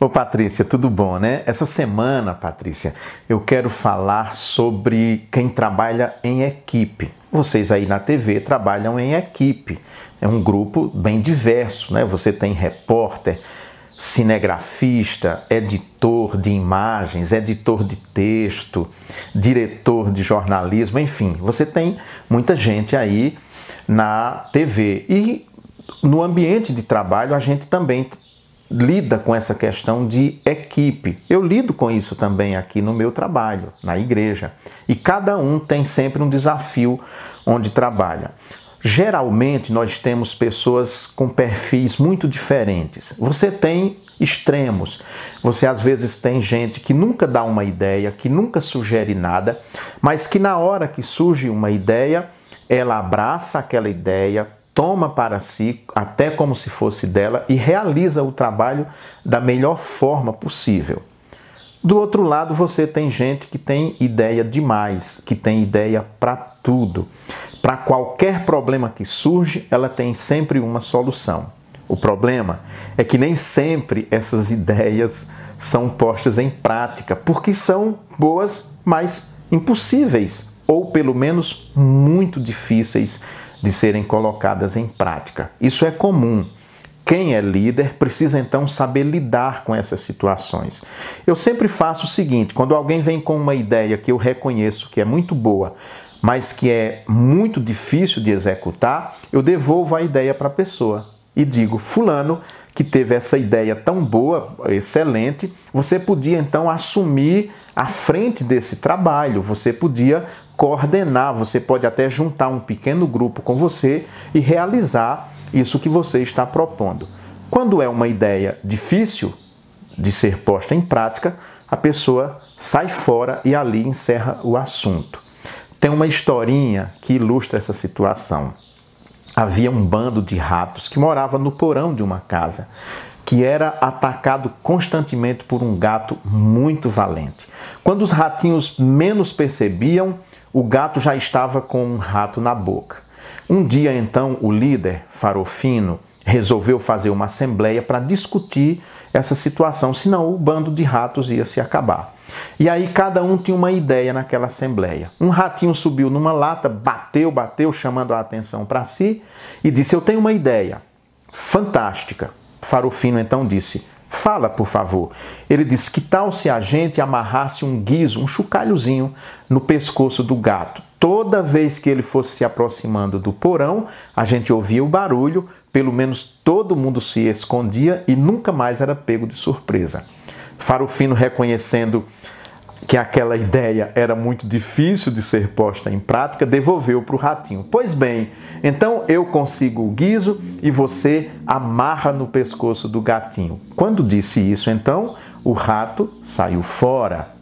Ô Patrícia, tudo bom, né? Essa semana, Patrícia, eu quero falar sobre quem trabalha em equipe. Vocês aí na TV trabalham em equipe. É um grupo bem diverso, né? Você tem repórter, cinegrafista, editor de imagens, editor de texto, diretor de jornalismo, enfim, você tem muita gente aí na TV. E no ambiente de trabalho a gente também lida com essa questão de equipe. Eu lido com isso também aqui no meu trabalho, na igreja. E cada um tem sempre um desafio onde trabalha. Geralmente nós temos pessoas com perfis muito diferentes. Você tem extremos. Você às vezes tem gente que nunca dá uma ideia, que nunca sugere nada, mas que na hora que surge uma ideia, ela abraça aquela ideia, toma para si, até como se fosse dela, e realiza o trabalho da melhor forma possível. Do outro lado, você tem gente que tem ideia demais, que tem ideia para tudo. Para qualquer problema que surge, ela tem sempre uma solução. O problema é que nem sempre essas ideias são postas em prática, porque são boas, mas impossíveis, ou pelo menos muito difíceis de serem colocadas em prática. Isso é comum. Quem é líder precisa então saber lidar com essas situações. Eu sempre faço o seguinte: quando alguém vem com uma ideia que eu reconheço que é muito boa, mas que é muito difícil de executar, eu devolvo a ideia para a pessoa e digo: Fulano, que teve essa ideia tão boa, excelente, você podia então assumir a frente desse trabalho, você podia coordenar, você pode até juntar um pequeno grupo com você e realizar isso que você está propondo. Quando é uma ideia difícil de ser posta em prática, a pessoa sai fora e ali encerra o assunto. Tem uma historinha que ilustra essa situação. Havia um bando de ratos que morava no porão de uma casa, que era atacado constantemente por um gato muito valente. Quando os ratinhos menos percebiam, o gato já estava com um rato na boca. Um dia, então, o líder, Farofino, resolveu fazer uma assembleia para discutir essa situação, senão o bando de ratos ia se acabar. E aí cada um tinha uma ideia naquela assembleia. Um ratinho subiu numa lata, bateu, bateu, chamando a atenção para si e disse: Eu tenho uma ideia fantástica. Farofino então disse: Fala, por favor. Ele disse: Que tal se a gente amarrasse um guiso, um chocalhozinho, no pescoço do gato? Toda vez que ele fosse se aproximando do porão, a gente ouvia o barulho, pelo menos todo mundo se escondia e nunca mais era pego de surpresa. Farofino, reconhecendo que aquela ideia era muito difícil de ser posta em prática, devolveu para o ratinho. Pois bem, então eu consigo o guiso e você amarra no pescoço do gatinho. Quando disse isso, então, o rato saiu fora.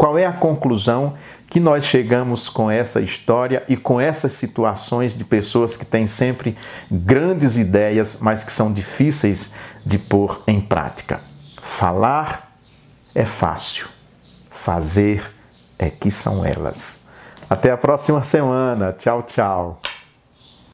Qual é a conclusão que nós chegamos com essa história e com essas situações de pessoas que têm sempre grandes ideias, mas que são difíceis de pôr em prática? Falar é fácil fazer é que são elas. Até a próxima semana. Tchau, tchau.